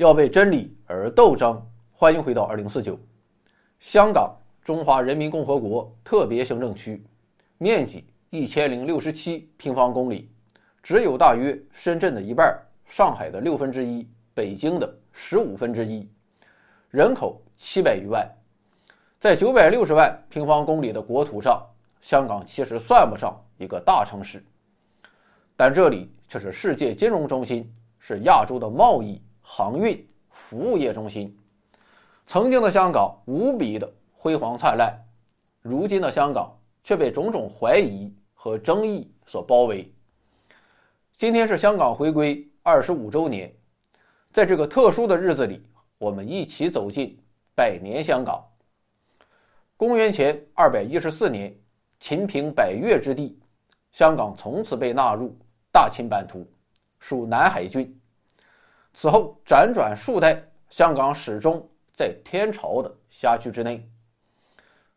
要为真理而斗争。欢迎回到二零四九。香港，中华人民共和国特别行政区，面积一千零六十七平方公里，只有大约深圳的一半，上海的六分之一，北京的十五分之一，人口七百余万。在九百六十万平方公里的国土上，香港其实算不上一个大城市，但这里却是世界金融中心，是亚洲的贸易、航运、服务业中心。曾经的香港无比的辉煌灿烂，如今的香港却被种种怀疑和争议所包围。今天是香港回归二十五周年，在这个特殊的日子里，我们一起走进百年香港。公元前二百一十四年，秦平百越之地，香港从此被纳入大秦版图，属南海郡。此后辗转数代，香港始终。在天朝的辖区之内。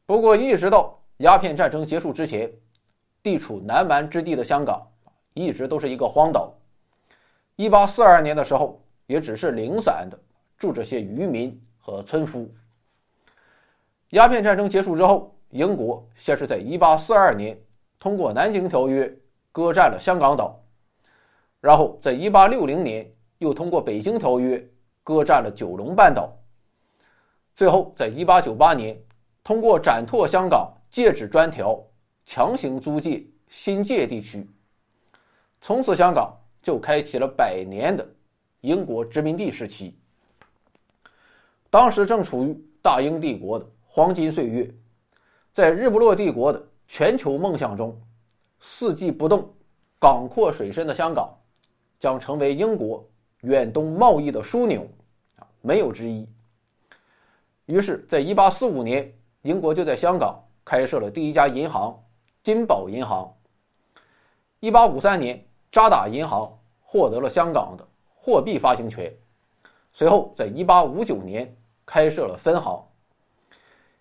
不过，一直到鸦片战争结束之前，地处南蛮之地的香港一直都是一个荒岛。一八四二年的时候，也只是零散的住着些渔民和村夫。鸦片战争结束之后，英国先是在一八四二年通过《南京条约》割占了香港岛，然后在一八六零年又通过《北京条约》割占了九龙半岛。最后，在1898年，通过展拓香港界址专条，强行租借新界地区。从此，香港就开启了百年的英国殖民地时期。当时正处于大英帝国的黄金岁月，在日不落帝国的全球梦想中，四季不动、港阔水深的香港，将成为英国远东贸易的枢纽，啊，没有之一。于是，在1845年，英国就在香港开设了第一家银行——金宝银行。1853年，渣打银行获得了香港的货币发行权。随后，在1859年开设了分行。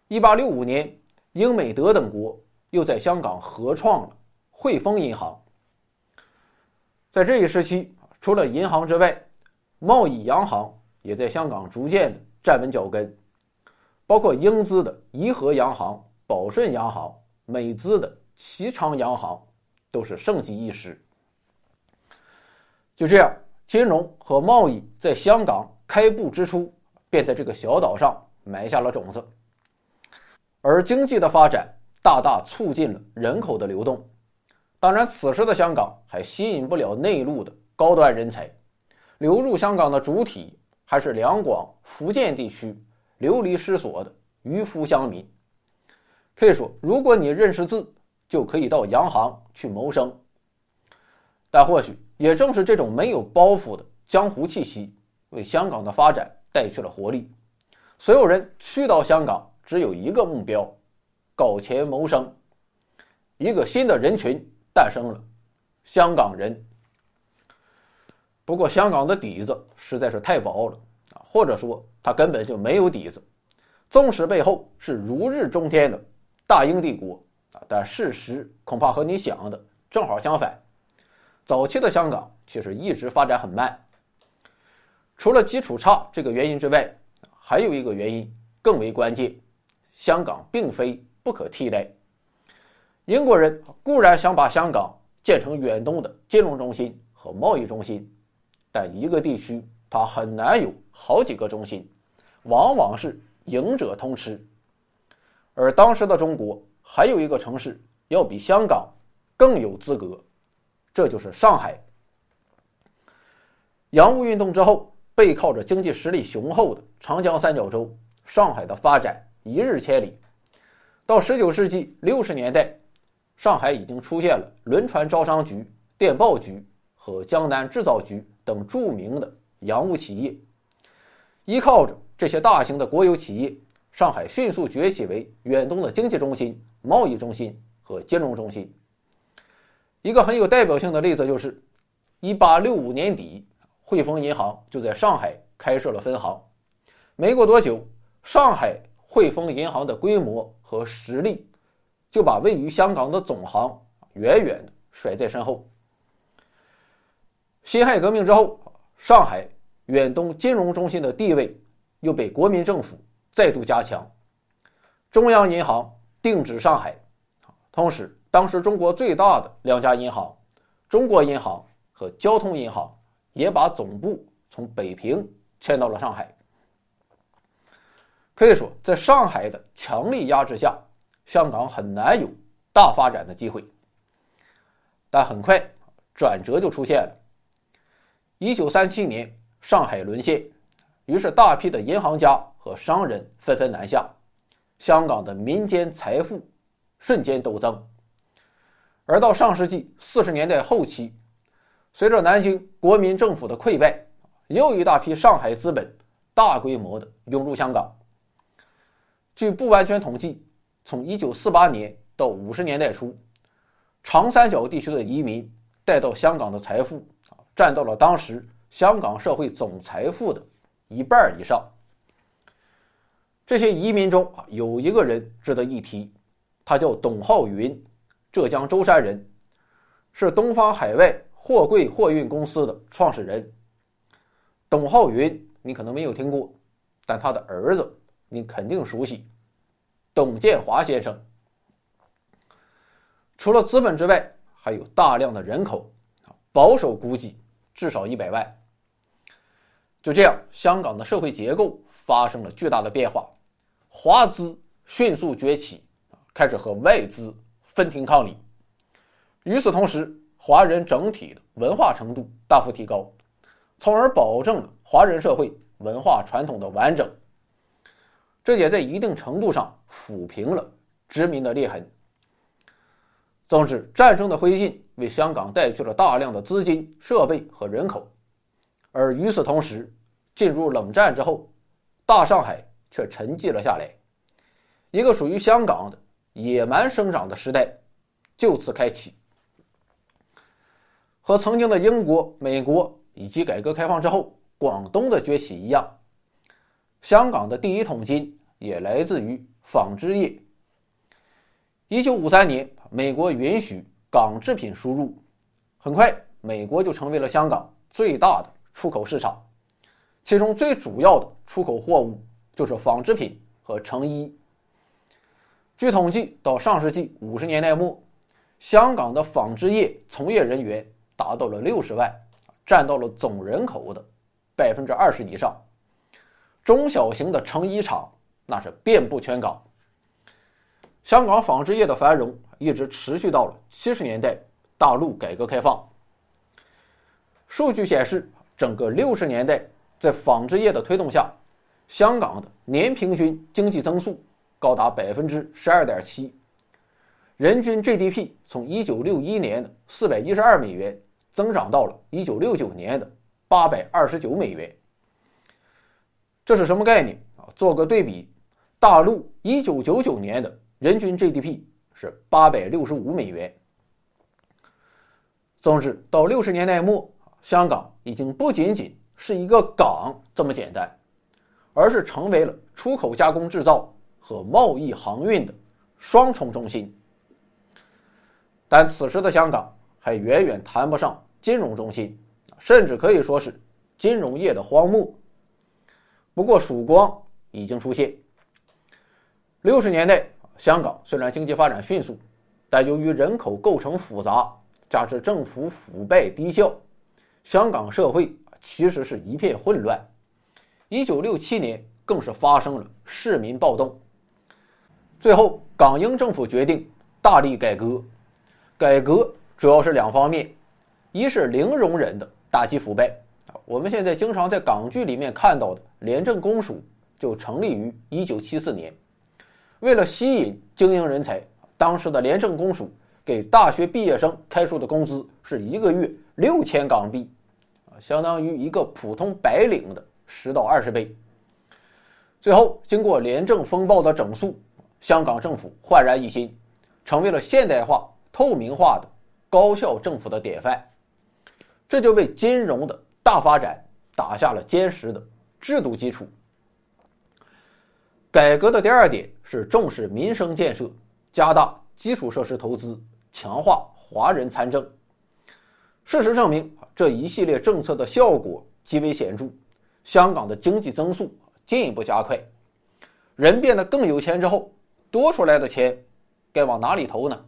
1865年，英、美、德等国又在香港合创了汇丰银行。在这一时期，除了银行之外，贸易洋行也在香港逐渐站稳脚跟。包括英资的怡和洋行、宝顺洋行，美资的齐昌洋行，都是盛极一时。就这样，金融和贸易在香港开埠之初，便在这个小岛上埋下了种子。而经济的发展大大促进了人口的流动。当然，此时的香港还吸引不了内陆的高端人才，流入香港的主体还是两广、福建地区。流离失所的渔夫乡民，可以说，如果你认识字，就可以到洋行去谋生。但或许也正是这种没有包袱的江湖气息，为香港的发展带去了活力。所有人去到香港，只有一个目标：搞钱谋生。一个新的人群诞生了——香港人。不过，香港的底子实在是太薄了啊，或者说。他根本就没有底子，纵使背后是如日中天的大英帝国啊，但事实恐怕和你想的正好相反。早期的香港其实一直发展很慢，除了基础差这个原因之外，还有一个原因更为关键：香港并非不可替代。英国人固然想把香港建成远东的金融中心和贸易中心，但一个地区它很难有好几个中心。往往是赢者通吃，而当时的中国还有一个城市要比香港更有资格，这就是上海。洋务运动之后，背靠着经济实力雄厚的长江三角洲，上海的发展一日千里。到十九世纪六十年代，上海已经出现了轮船招商局、电报局和江南制造局等著名的洋务企业，依靠着。这些大型的国有企业，上海迅速崛起为远东的经济中心、贸易中心和金融中心。一个很有代表性的例子就是，一八六五年底，汇丰银行就在上海开设了分行。没过多久，上海汇丰银行的规模和实力，就把位于香港的总行远远甩在身后。辛亥革命之后，上海。远东金融中心的地位又被国民政府再度加强，中央银行定址上海，同时，当时中国最大的两家银行——中国银行和交通银行，也把总部从北平迁到了上海。可以说，在上海的强力压制下，香港很难有大发展的机会。但很快，转折就出现了。一九三七年，上海沦陷，于是大批的银行家和商人纷纷南下，香港的民间财富瞬间陡增。而到上世纪四十年代后期，随着南京国民政府的溃败，又一大批上海资本大规模的涌入香港。据不完全统计，从一九四八年到五十年代初。长三角地区的移民带到香港的财富，占到了当时香港社会总财富的一半以上。这些移民中啊，有一个人值得一提，他叫董浩云，浙江舟山人，是东方海外货柜货运公司的创始人。董浩云你可能没有听过，但他的儿子你肯定熟悉，董建华先生。除了资本之外，还有大量的人口，保守估计至少一百万。就这样，香港的社会结构发生了巨大的变化，华资迅速崛起，开始和外资分庭抗礼。与此同时，华人整体的文化程度大幅提高，从而保证了华人社会文化传统的完整。这也在一定程度上抚平了殖民的裂痕。总之，战争的灰烬为香港带去了大量的资金、设备和人口，而与此同时，进入冷战之后，大上海却沉寂了下来，一个属于香港的野蛮生长的时代就此开启。和曾经的英国、美国以及改革开放之后广东的崛起一样，香港的第一桶金也来自于纺织业。一九五三年。美国允许港制品输入，很快，美国就成为了香港最大的出口市场。其中最主要的出口货物就是纺织品和成衣。据统计，到上世纪五十年代末，香港的纺织业从业人员达到了六十万，占到了总人口的百分之二十以上。中小型的成衣厂那是遍布全港。香港纺织业的繁荣。一直持续到了七十年代，大陆改革开放。数据显示，整个六十年代，在纺织业的推动下，香港的年平均经济增速高达百分之十二点七，人均 GDP 从一九六一年的四百一十二美元增长到了一九六九年的八百二十九美元。这是什么概念啊？做个对比，大陆一九九九年的人均 GDP。是八百六十五美元。总之，到六十年代末，香港已经不仅仅是一个港这么简单，而是成为了出口加工制造和贸易航运的双重中心。但此时的香港还远远谈不上金融中心，甚至可以说是金融业的荒漠。不过，曙光已经出现。六十年代。香港虽然经济发展迅速，但由于人口构成复杂，加之政府腐败低效，香港社会其实是一片混乱。一九六七年更是发生了市民暴动。最后，港英政府决定大力改革，改革主要是两方面：一是零容忍的打击腐败。我们现在经常在港剧里面看到的廉政公署就成立于一九七四年。为了吸引精英人才，当时的廉政公署给大学毕业生开出的工资是一个月六千港币，相当于一个普通白领的十到二十倍。最后，经过廉政风暴的整肃，香港政府焕然一新，成为了现代化、透明化的高效政府的典范。这就为金融的大发展打下了坚实的制度基础。改革的第二点是重视民生建设，加大基础设施投资，强化华人参政。事实证明，这一系列政策的效果极为显著，香港的经济增速进一步加快。人变得更有钱之后，多出来的钱该往哪里投呢？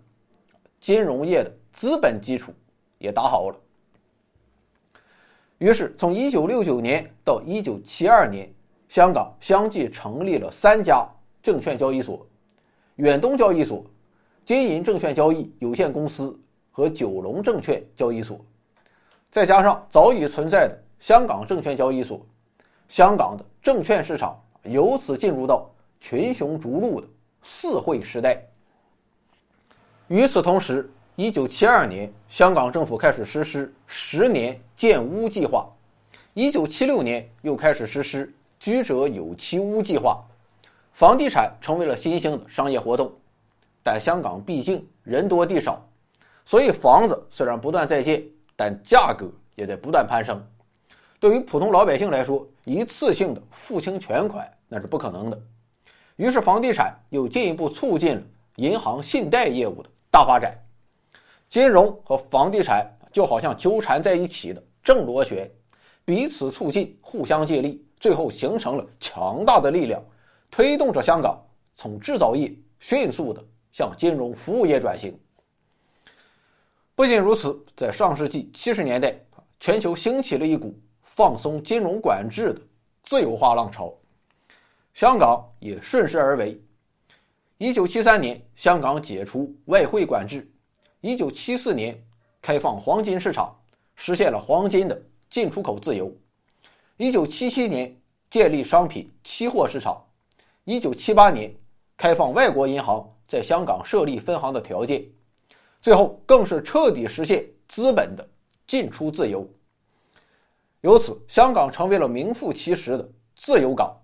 金融业的资本基础也打好了。于是，从1969年到1972年，香港相继成立了三家证券交易所：远东交易所、金银证券交易有限公司和九龙证券交易所。再加上早已存在的香港证券交易所，香港的证券市场由此进入到群雄逐鹿的四会时代。与此同时，1972年，香港政府开始实施十年建屋计划；1976年又开始实施居者有其屋计划，房地产成为了新兴的商业活动。但香港毕竟人多地少，所以房子虽然不断在建。但价格也在不断攀升，对于普通老百姓来说，一次性的付清全款那是不可能的。于是，房地产又进一步促进了银行信贷业务的大发展。金融和房地产就好像纠缠在一起的正螺旋，彼此促进，互相借力，最后形成了强大的力量，推动着香港从制造业迅速的向金融服务业转型。不仅如此，在上世纪七十年代，全球兴起了一股放松金融管制的自由化浪潮，香港也顺势而为。一九七三年，香港解除外汇管制；一九七四年，开放黄金市场，实现了黄金的进出口自由；一九七七年，建立商品期货市场；一九七八年，开放外国银行在香港设立分行的条件。最后更是彻底实现资本的进出自由，由此香港成为了名副其实的自由港。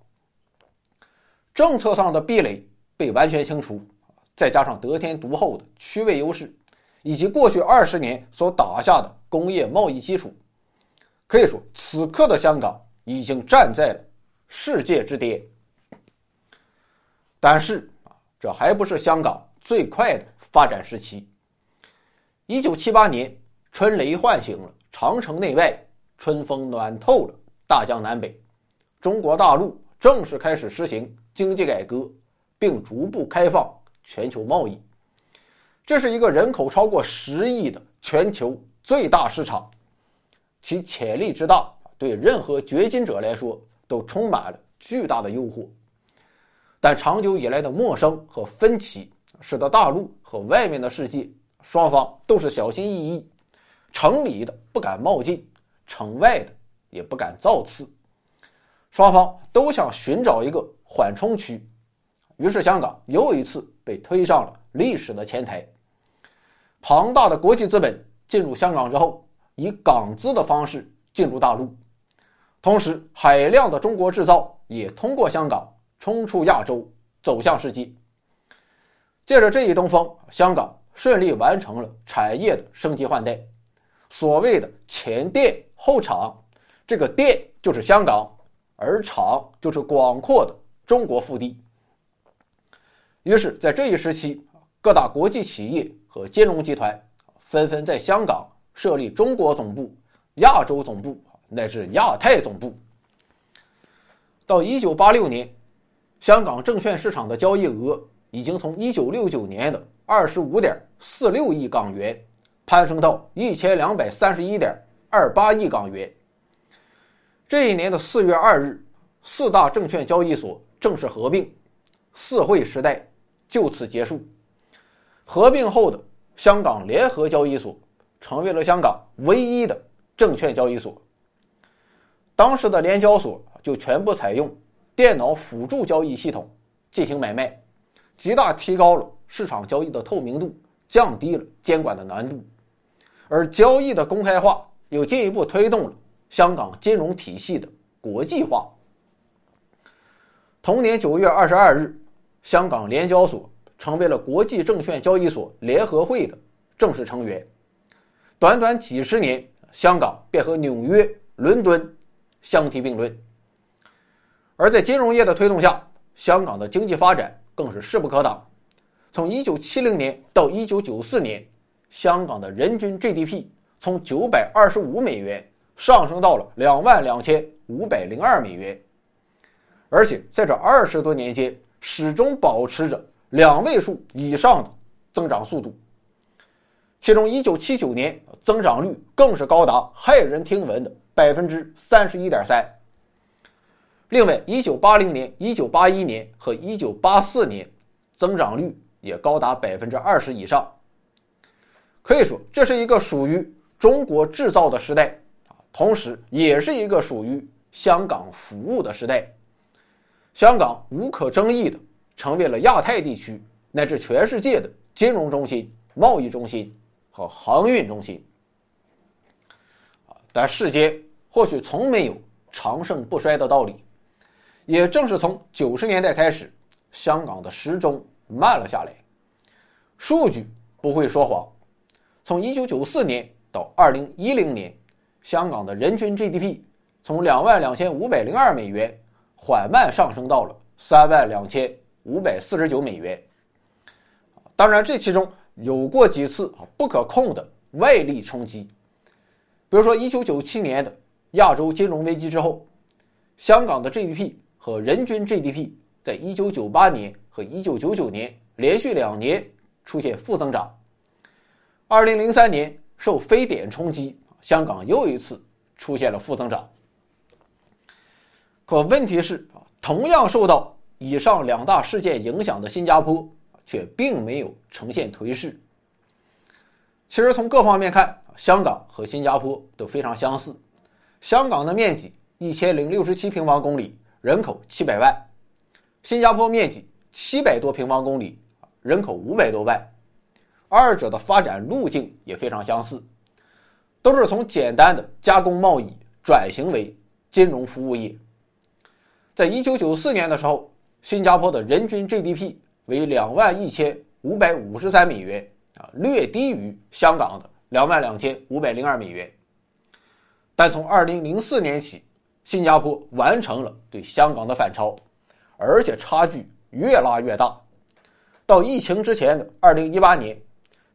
政策上的壁垒被完全清除，再加上得天独厚的区位优势，以及过去二十年所打下的工业贸易基础，可以说此刻的香港已经站在了世界之巅。但是啊，这还不是香港最快的发展时期。一九七八年，春雷唤醒了长城内外，春风暖透了大江南北，中国大陆正式开始实行经济改革，并逐步开放全球贸易。这是一个人口超过十亿的全球最大市场，其潜力之大，对任何掘金者来说都充满了巨大的诱惑。但长久以来的陌生和分歧，使得大陆和外面的世界。双方都是小心翼翼，城里的不敢冒进，城外的也不敢造次，双方都想寻找一个缓冲区，于是香港又一次被推上了历史的前台。庞大的国际资本进入香港之后，以港资的方式进入大陆，同时海量的中国制造也通过香港冲出亚洲，走向世界。借着这一东风，香港。顺利完成了产业的升级换代，所谓的前店后厂，这个店就是香港，而厂就是广阔的中国腹地。于是，在这一时期，各大国际企业和金融集团纷纷在香港设立中国总部、亚洲总部乃至亚太总部。到一九八六年，香港证券市场的交易额已经从一九六九年的二十五点。四六亿港元，攀升到一千两百三十一点二八亿港元。这一年的四月二日，四大证券交易所正式合并，四会时代就此结束。合并后的香港联合交易所成为了香港唯一的证券交易所。当时的联交所就全部采用电脑辅助交易系统进行买卖，极大提高了市场交易的透明度。降低了监管的难度，而交易的公开化又进一步推动了香港金融体系的国际化。同年九月二十二日，香港联交所成为了国际证券交易所联合会的正式成员。短短几十年，香港便和纽约、伦敦相提并论。而在金融业的推动下，香港的经济发展更是势不可挡。从一九七零年到一九九四年，香港的人均 GDP 从九百二十五美元上升到了两万两千五百零二美元，而且在这二十多年间始终保持着两位数以上的增长速度。其中，一九七九年增长率更是高达骇人听闻的百分之三十一点三。另外，一九八零年、一九八一年和一九八四年增长率也高达百分之二十以上。可以说，这是一个属于中国制造的时代啊，同时也是一个属于香港服务的时代。香港无可争议的成为了亚太地区乃至全世界的金融中心、贸易中心和航运中心。啊，但世界或许从没有长盛不衰的道理。也正是从九十年代开始，香港的时钟慢了下来。数据不会说谎，从一九九四年到二零一零年，香港的人均 GDP 从两万两千五百零二美元缓慢上升到了三万两千五百四十九美元。当然，这其中有过几次啊不可控的外力冲击，比如说一九九七年的亚洲金融危机之后，香港的 GDP。和人均 GDP 在1998年和1999年连续两年出现负增长。2003年受非典冲击，香港又一次出现了负增长。可问题是啊，同样受到以上两大事件影响的新加坡却并没有呈现颓势。其实从各方面看，香港和新加坡都非常相似。香港的面积一千零六十七平方公里。人口七百万，新加坡面积七百多平方公里，人口五百多万，二者的发展路径也非常相似，都是从简单的加工贸易转型为金融服务业。在一九九四年的时候，新加坡的人均 GDP 为两万一千五百五十三美元，啊，略低于香港的两万两千五百零二美元。但从二零零四年起，新加坡完成了对香港的反超，而且差距越拉越大。到疫情之前的二零一八年，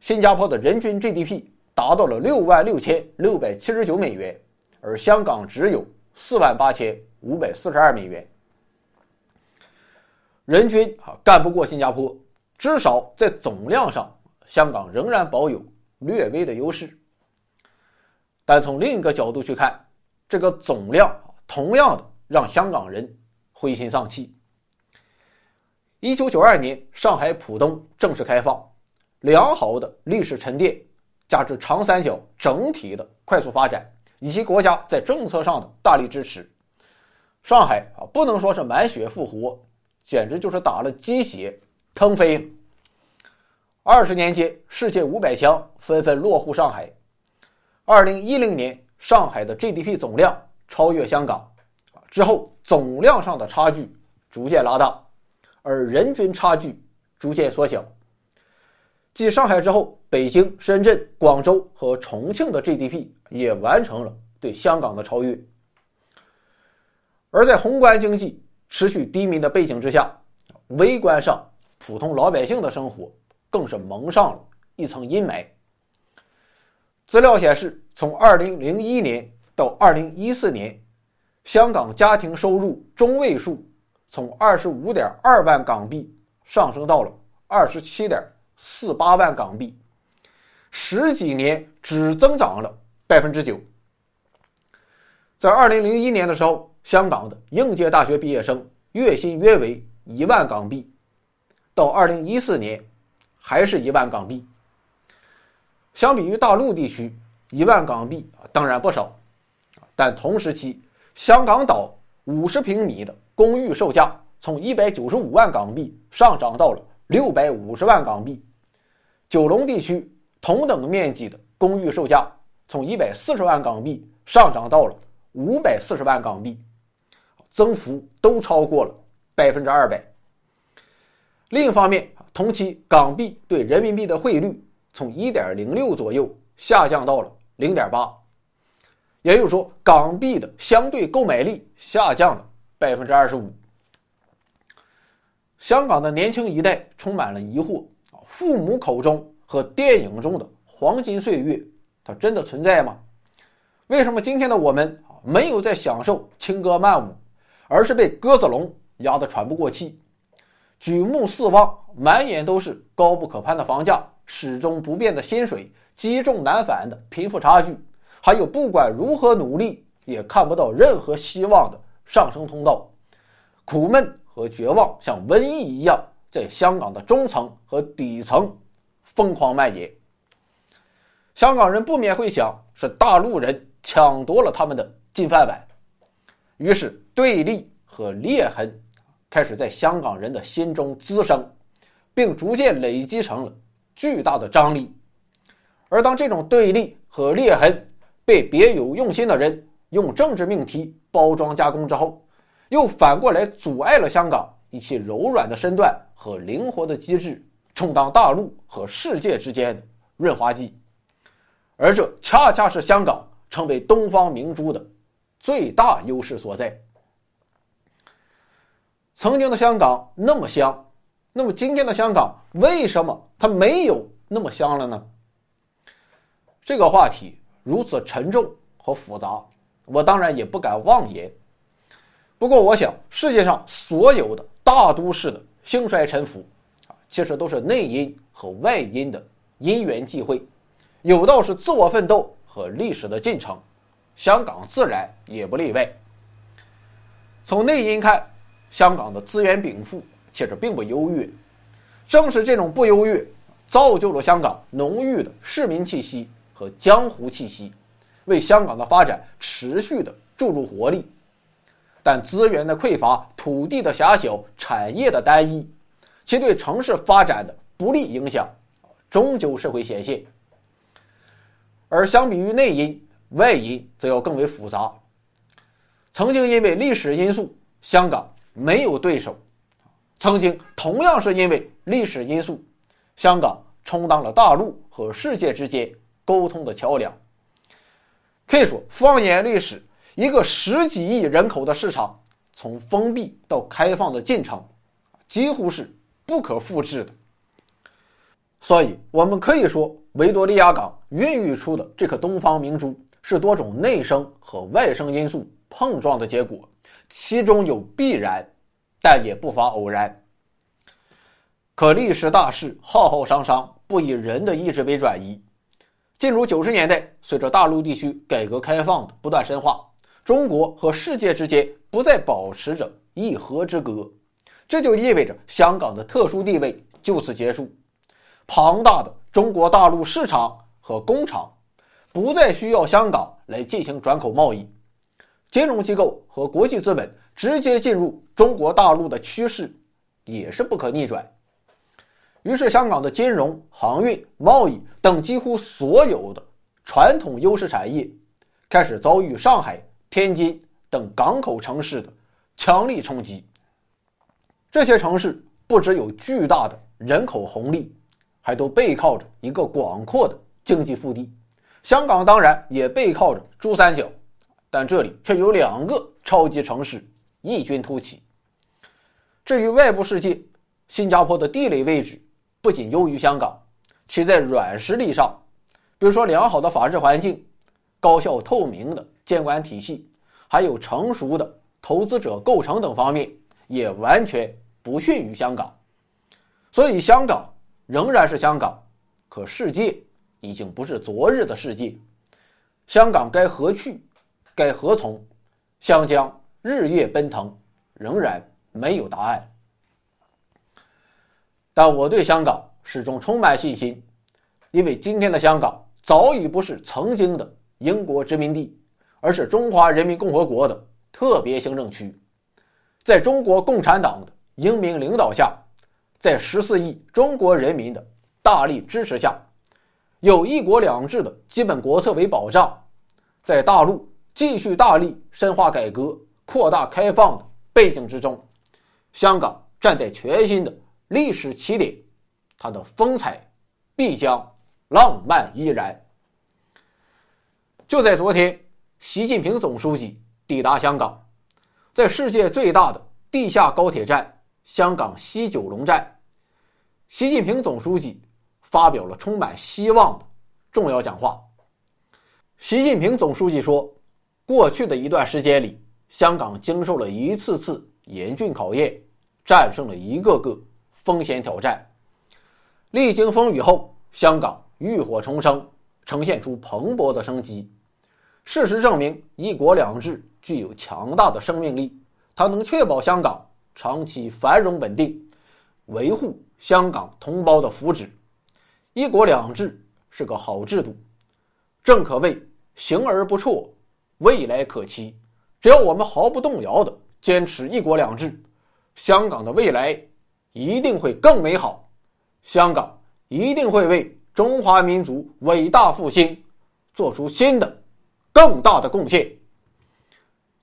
新加坡的人均 GDP 达到了六万六千六百七十九美元，而香港只有四万八千五百四十二美元。人均啊干不过新加坡，至少在总量上，香港仍然保有略微的优势。但从另一个角度去看，这个总量。同样的，让香港人灰心丧气。一九九二年，上海浦东正式开放，良好的历史沉淀，加之长三角整体的快速发展，以及国家在政策上的大力支持，上海啊，不能说是满血复活，简直就是打了鸡血，腾飞。二十年间，世界五百强纷纷落户上海。二零一零年，上海的 GDP 总量。超越香港，之后总量上的差距逐渐拉大，而人均差距逐渐缩小。继上海之后，北京、深圳、广州和重庆的 GDP 也完成了对香港的超越。而在宏观经济持续低迷的背景之下，微观上普通老百姓的生活更是蒙上了一层阴霾。资料显示，从2001年。到二零一四年，香港家庭收入中位数从二十五点二万港币上升到了二十七点四八万港币，十几年只增长了百分之九。在二零零一年的时候，香港的应届大学毕业生月薪约为一万港币，到二零一四年还是一万港币。相比于大陆地区，一万港币当然不少。但同时期，香港岛五十平米的公寓售价从一百九十五万港币上涨到了六百五十万港币；九龙地区同等面积的公寓售价从一百四十万港币上涨到了五百四十万港币，增幅都超过了百分之二百。另一方面，同期港币对人民币的汇率从一点零六左右下降到了零点八。也就是说，港币的相对购买力下降了百分之二十五。香港的年轻一代充满了疑惑啊，父母口中和电影中的黄金岁月，它真的存在吗？为什么今天的我们没有在享受轻歌曼舞，而是被鸽子笼压得喘不过气。举目四望，满眼都是高不可攀的房价、始终不变的薪水、积重难返的贫富差距，还有不管如何努力也看不到任何希望的上升通道。苦闷和绝望像瘟疫一样，在香港的中层和底层疯狂蔓延。香港人不免会想，是大陆人抢夺了他们的金饭碗，于是对立和裂痕。开始在香港人的心中滋生，并逐渐累积成了巨大的张力。而当这种对立和裂痕被别有用心的人用政治命题包装加工之后，又反过来阻碍了香港以其柔软的身段和灵活的机制，充当大陆和世界之间的润滑剂。而这恰恰是香港成为东方明珠的最大优势所在。曾经的香港那么香，那么今天的香港为什么它没有那么香了呢？这个话题如此沉重和复杂，我当然也不敢妄言。不过，我想世界上所有的大都市的兴衰沉浮，啊，其实都是内因和外因的因缘际会，有道是自我奋斗和历史的进程，香港自然也不例外。从内因看。香港的资源禀赋其实并不优越，正是这种不优越，造就了香港浓郁的市民气息和江湖气息，为香港的发展持续的注入活力。但资源的匮乏、土地的狭小、产业的单一，其对城市发展的不利影响，终究是会显现。而相比于内因，外因则要更为复杂。曾经因为历史因素，香港。没有对手，曾经同样是因为历史因素，香港充当了大陆和世界之间沟通的桥梁。可以说，放眼历史，一个十几亿人口的市场，从封闭到开放的进程，几乎是不可复制的。所以，我们可以说，维多利亚港孕育出的这颗东方明珠，是多种内生和外生因素碰撞的结果。其中有必然，但也不乏偶然。可历史大势浩浩汤汤，不以人的意志为转移。进入九十年代，随着大陆地区改革开放的不断深化，中国和世界之间不再保持着一河之隔，这就意味着香港的特殊地位就此结束。庞大的中国大陆市场和工厂不再需要香港来进行转口贸易。金融机构和国际资本直接进入中国大陆的趋势，也是不可逆转。于是，香港的金融、航运、贸易等几乎所有的传统优势产业，开始遭遇上海、天津等港口城市的强力冲击。这些城市不只有巨大的人口红利，还都背靠着一个广阔的经济腹地。香港当然也背靠着珠三角。但这里却有两个超级城市异军突起。至于外部世界，新加坡的地理位置不仅优于香港，其在软实力上，比如说良好的法治环境、高效透明的监管体系，还有成熟的投资者构成等方面，也完全不逊于香港。所以，香港仍然是香港，可世界已经不是昨日的世界。香港该何去？该何从？湘江日夜奔腾，仍然没有答案。但我对香港始终充满信心，因为今天的香港早已不是曾经的英国殖民地，而是中华人民共和国的特别行政区。在中国共产党的英明领导下，在十四亿中国人民的大力支持下，有一国两制的基本国策为保障，在大陆。继续大力深化改革、扩大开放的背景之中，香港站在全新的历史起点，它的风采必将浪漫依然。就在昨天，习近平总书记抵达香港，在世界最大的地下高铁站——香港西九龙站，习近平总书记发表了充满希望的重要讲话。习近平总书记说。过去的一段时间里，香港经受了一次次严峻考验，战胜了一个个风险挑战。历经风雨后，香港浴火重生，呈现出蓬勃的生机。事实证明，“一国两制”具有强大的生命力，它能确保香港长期繁荣稳定，维护香港同胞的福祉。“一国两制”是个好制度，正可谓行而不辍，未来可期。只要我们毫不动摇地坚持“一国两制”，香港的未来一定会更美好，香港一定会为中华民族伟大复兴做出新的。更大的贡献，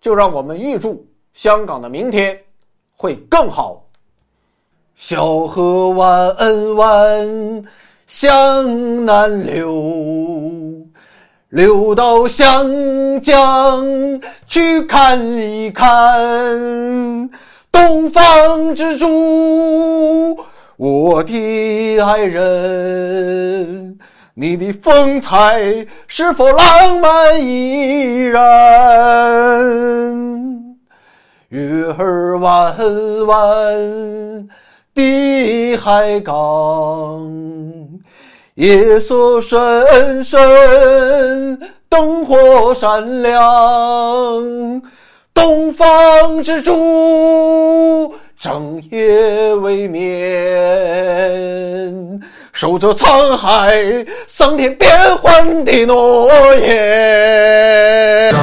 就让我们预祝香港的明天会更好。小河弯弯向南流，流到湘江去看一看。东方之珠，我的爱人。你的风采是否浪漫依然？月儿弯弯的海港，夜色深深，灯火闪亮。东方之珠，整夜未眠。守着沧海桑田变幻的诺言。